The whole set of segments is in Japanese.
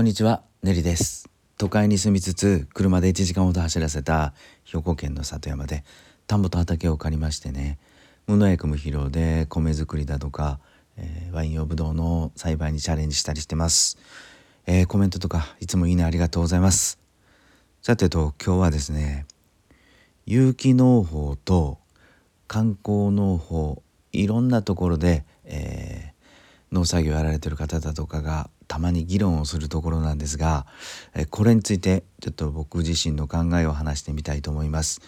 こんにちは、ネリです。都会に住みつつ、車で1時間ほど走らせた兵庫県の里山で、田んぼと畑を借りましてね、無農薬無肥料で米作りだとか、えーワイン用ブドウの栽培にチャレンジしたりしてます。えーコメントとかいつもいいねありがとうございます。さてと、今日はですね、有機農法と観光農法いろんなところで、えー農作業やられてる方だとかがたまに議論をするところなんですが、えこれについてちょっと僕自身の考えを話してみたいと思います。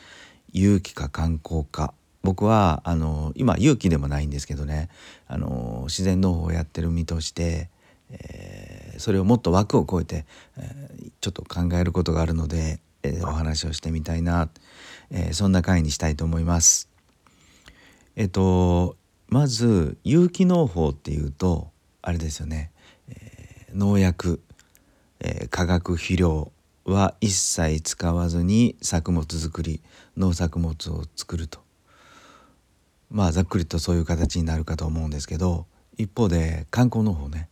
有機か観光か僕はあの今有機でもないんですけどねあの自然農法をやってる身として、えーそれをもっと枠を超えて、えーちょっと考えることがあるので、えーお話をしてみたいな、えーそんな回にしたいと思います。えっとまず有機農法っていうとあれですよね、えー農薬、えー化学肥料は一切使わずに作物作り農作物を作ると。まあざっくりとそういう形になるかと思うんですけど一方で観光農法ね。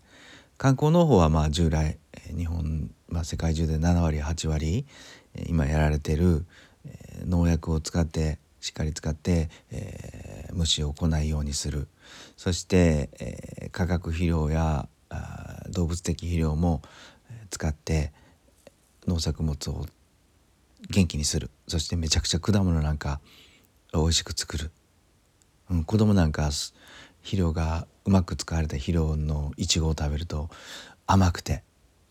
観光農法はまあ従来日本、まあ、世界中で7割8割今やられてる農薬を使ってしっかり使って、えー虫を来ないようにする。そして、えー化学肥料やあ動物的肥料も使って農作物を元気にする。そしてめちゃくちゃ果物なんか美味しく作る、うん、子供なんか肥料がうまく使われた肥料のいちごを食べると甘くて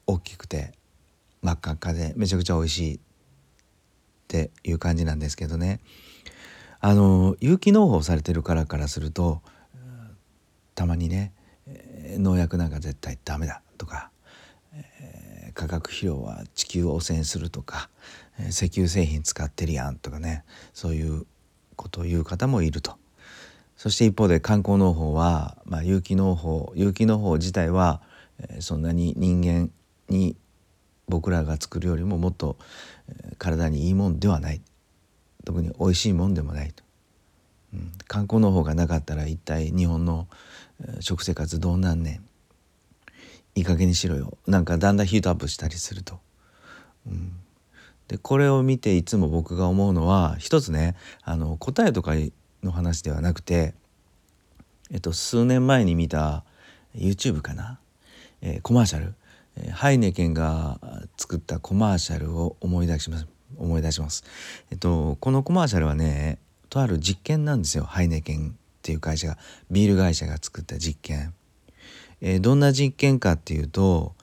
大きくて真っ赤っかでめちゃくちゃ美味しいっていう感じなんですけどね。あの有機農法されてるからからするとたまにね、農薬なんか絶対ダメだとか、えー化学肥料は地球を汚染するとか、えー石油製品使ってるやんとかねそういうことを言う方もいると。そして一方で観光農法は、まあ、有機農法有機農法自体は、えーそんなに人間に僕らが作るよりももっと、体にいいもんではない特に美味しいもんでもないと、うん、観光農法がなかったら一体日本の食生活どうなんねん。いい加減にしろよ。なんかだんだんヒートアップしたりすると。うん。でこれを見ていつも僕が思うのは一つねあの答えとかの話ではなくて、えっと、数年前に見た YouTube かな、えーコマーシャル、えーハイネケンが作ったコマーシャルを思い出します。思い出します。えっとこのコマーシャルはねとある実験なんですよハイネケンっていう会社がビール会社が作った実験。えーどんな実験かっていうと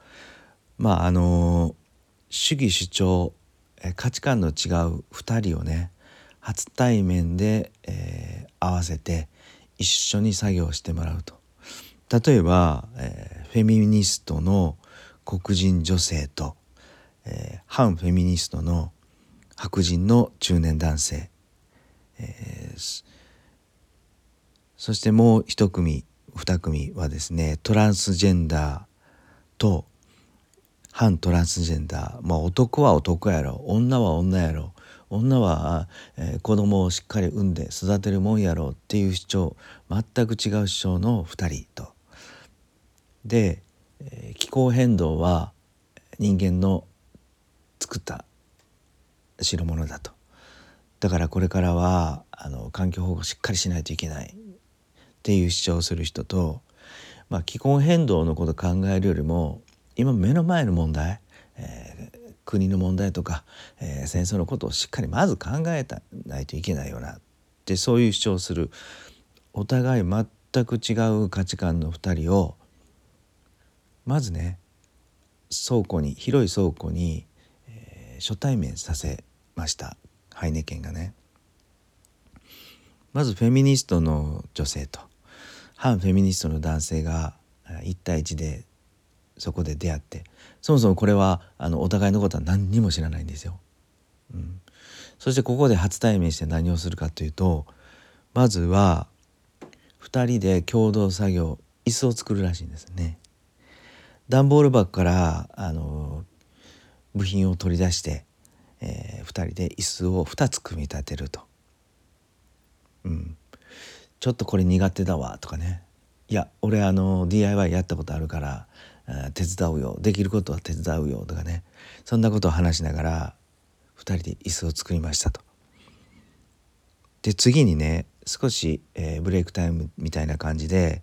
まああの主義主張えー価値観の違う2人をね初対面で、えー合わせて一緒に作業してもらうと例えば、えーフェミニストの黒人女性と、えー反フェミニストの白人の中年男性、えーそしてもう一組二組はですねトランスジェンダーと反トランスジェンダー、まあ、男は男やろ。女は女やろ。女は、えー子供をしっかり産んで育てるもんやろっていう主張。全く違う主張の2人と。で、えー気候変動は人間の作った代物だと。だからこれからはあの環境保護をしっかりしないといけない。っていう主張をする人と、まあ、気候変動のこと考えるよりも今目の前の問題、えー国の問題とか、えー戦争のことをしっかりまず考えたないといけないよな。ってそういう主張をする。お互い全く違う価値観の2人をまずね倉庫に広い倉庫に、えー初対面させましたハイネケンがね。まずフェミニストの女性と反フェミニストの男性が1対1でそこで出会ってそもそもこれはあのお互いのことは何にも知らないんですよ。うん、そしてここで初対面して何をするかというとまずは2人で共同作業椅子を作るらしいんですね。段ボール箱からあの部品を取り出して、え2人で椅子を2つ組み立てると。うん、ちょっとこれ苦手だわとかねいや俺あの DIY やったことあるから手伝うよできることは手伝うよとかねそんなことを話しながら2人で椅子を作りましたと。で次にね少し、えー、ブレイクタイムみたいな感じで、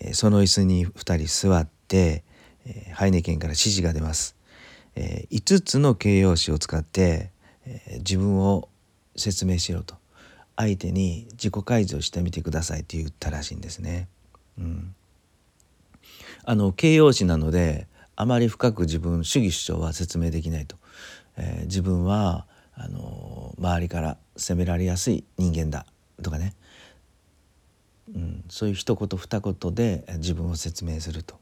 えー、その椅子に2人座って、えー、ハイネケンから指示が出ます。えー、5つの形容詞を使って、えー、自分を説明しろと。相手に自己開示をしてみてくださいと言ったらしいんですね。うん、あの形容詞なのであまり深く自分主義主張は説明できないと、えー、自分はあの周りから責められやすい人間だ。とかね、うん、そういう一言二言で自分を説明すると。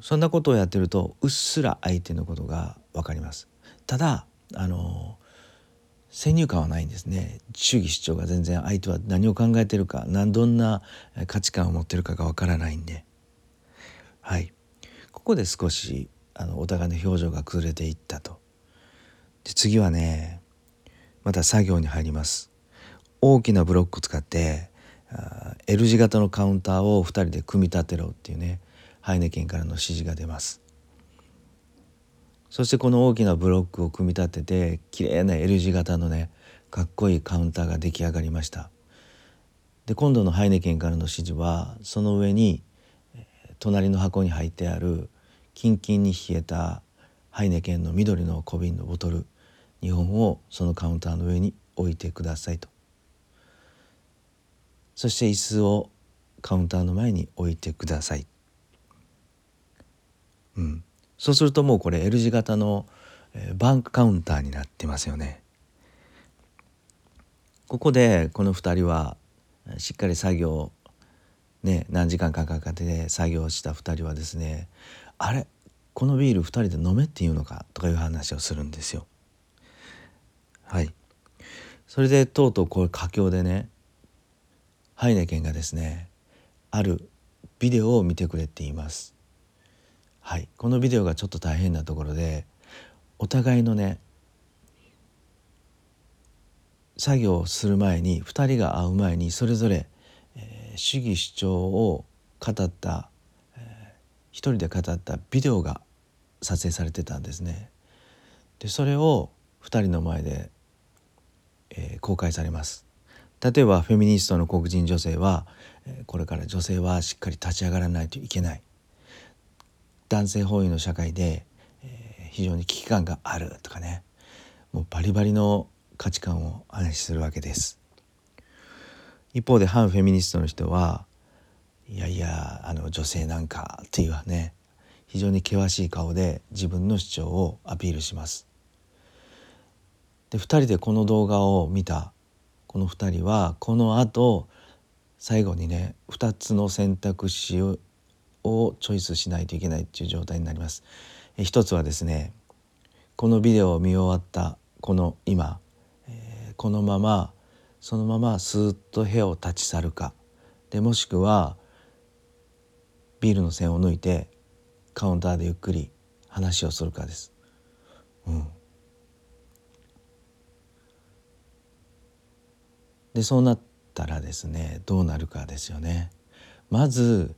そんなことをやってるとうっすら相手のことが分かります。ただあの先入観はないんですね。主義主張が全然相手は何を考えてるか何どんな価値観を持ってるかが分からないんで。はい。ここで少しあのお互いの表情が崩れていったと。で次はねまた作業に入ります。大きなブロック使って L 字型のカウンターを2人で組み立てろっていうね。ハイネケンからの指示が出ます。そしてこの大きなブロックを組み立てて綺麗な L 字型のねかっこいいカウンターが出来上がりました。で今度のハイネケンからの指示はその上に隣の箱に入ってあるキンキンに冷えたハイネケンの緑の小瓶のボトル2本をそのカウンターの上に置いてくださいと。そして椅子をカウンターの前に置いてください、うん、そうするともうこれ L 字型のバンクカウンターになってますよねここでこの2人はしっかり作業ね何時間かかけて作業した2人はですねあれこのビール2人で飲めっていうのかとかいう話をするんですよ。はいそれでとうとうこれ佳境でねハイネケンがですねあるビデオを見てくれって言います。はい、このビデオがちょっと大変なところでお互いのね作業をする前に2人が会う前にそれぞれ、えー、主義主張を語った、えー、一人で語ったビデオが撮影されてたんですね。でそれを2人の前で、えー、公開されます。例えばフェミニストの黒人女性は、これから女性はしっかり立ち上がらないといけない男性包囲の社会で、えー、非常に危機感があるとかねもうバリバリの価値観を話しするわけです。一方で反フェミニストの人はいやいやあの女性なんかっていうね非常に険しい顔で自分の主張をアピールします。で2人でこの動画を見たこの2人はこのあと最後にね2つの選択肢ををチョイスしないといけないっていう状態になります。一つはですねこのビデオを見終わったこの今、このままそのままスーッと部屋を立ち去るかでもしくはビールの線を抜いてカウンターでゆっくり話をするかです。うん、でそうなったらですねどうなるかですよね。まず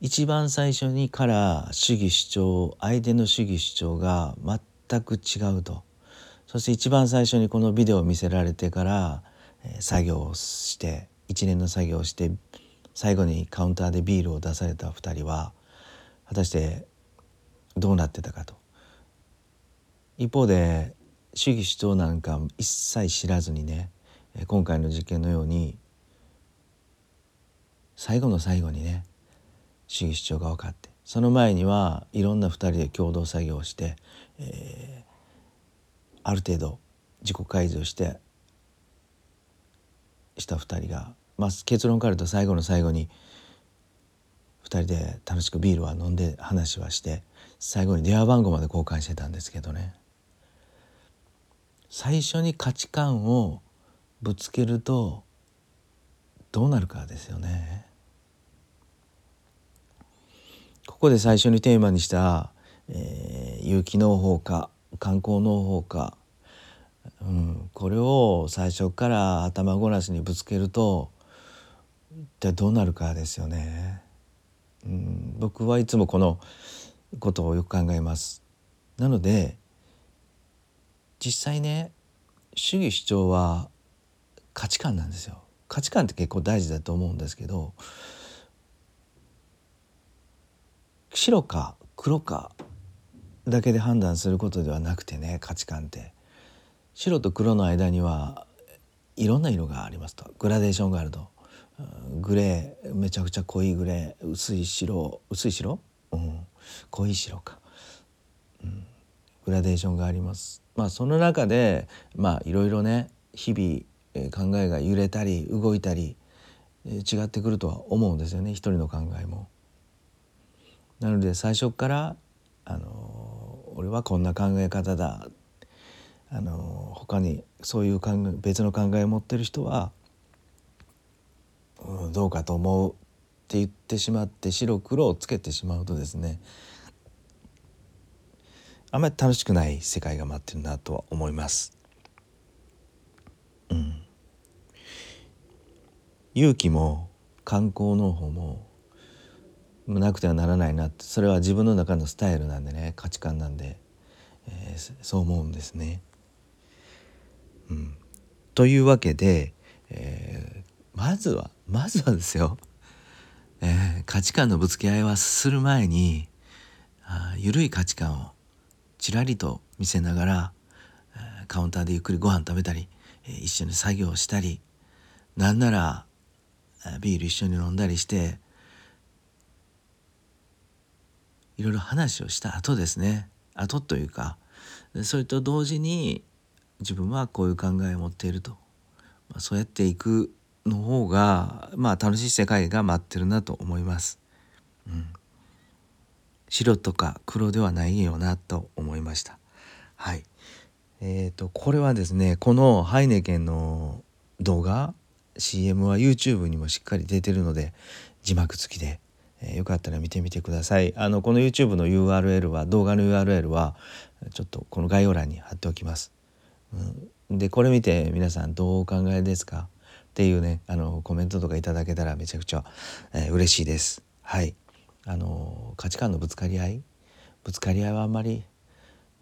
一番最初にから主義主張相手の主義主張が全く違うと。そして一番最初にこのビデオを見せられてから、作業をして一連の作業をして最後にカウンターでビールを出された2人は果たしてどうなってたかと。一方で主義主張なんか一切知らずにね今回の事件のように最後の最後にね主義主張が分かってその前にはいろんな2人で共同作業をして、えー、ある程度自己開示をしてした2人が、まあ、結論から言うと最後の最後に2人で楽しくビールは飲んで話はして最後に電話番号まで交換してたんですけどね最初に価値観をぶつけるとどうなるかですよね。ここで最初にテーマにした、えー、有機農法か観光農法か、うん、これを最初から頭ごなしにぶつけると一体どうなるかですよね。うん僕はいつもこのことをよく考えます。なので実際ね主義主張は価値観なんですよ。価値観って結構大事だと思うんですけど白か黒かだけで判断することではなくてね価値観って。白と黒の間にはいろんな色がありますと。グラデーションがあると。グレーめちゃくちゃ濃いグレー薄い白薄い白、うん、濃い白か、うん、グラデーションがあります。まあその中でまあいろいろね日々考えが揺れたり動いたり違ってくるとは思うんですよね。一人の考えも。なので最初からあの俺はこんな考え方だあの他にそういう考え別の考えを持ってる人は、うん、どうかと思うって言ってしまって白黒をつけてしまうとですねあんまり楽しくない世界が待ってるなとは思います。うん、勇気も観光農法もなくてはならないなってそれは自分の中のスタイルなんでね価値観なんで、えー、そう思うんですね。うん、というわけで、えー、まずはまずはですよ、えー、価値観のぶつけ合いはする前にあ緩い価値観をちらりと見せながらカウンターでゆっくりご飯食べたり一緒に作業したりなんならビール一緒に飲んだりしていろいろ話をした後ですね後というかそれと同時に自分はこういう考えを持っていると、まあ、そうやっていくの方がまあ楽しい世界が待ってるなと思います。うん、白とか黒ではないよなと思いました。はい。えっ、ー、とこれはですねこのハイネケンの動画 CM は YouTube にもしっかり出てるので字幕付きでえー、よかったら見てみてください。あのこの YouTube の URL は動画の URL はちょっとこの概要欄に貼っておきます、うん、でこれ見て皆さんどうお考えですか？っていうねあのコメントとかいただけたらめちゃくちゃ、えー、嬉しいです。はい。あの価値観のぶつかり合い？ぶつかり合いはあんまり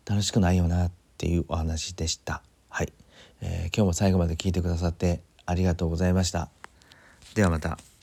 楽しくないよなっていうお話でした。はい、えー、今日も最後まで聞いてくださってありがとうございました。ではまた。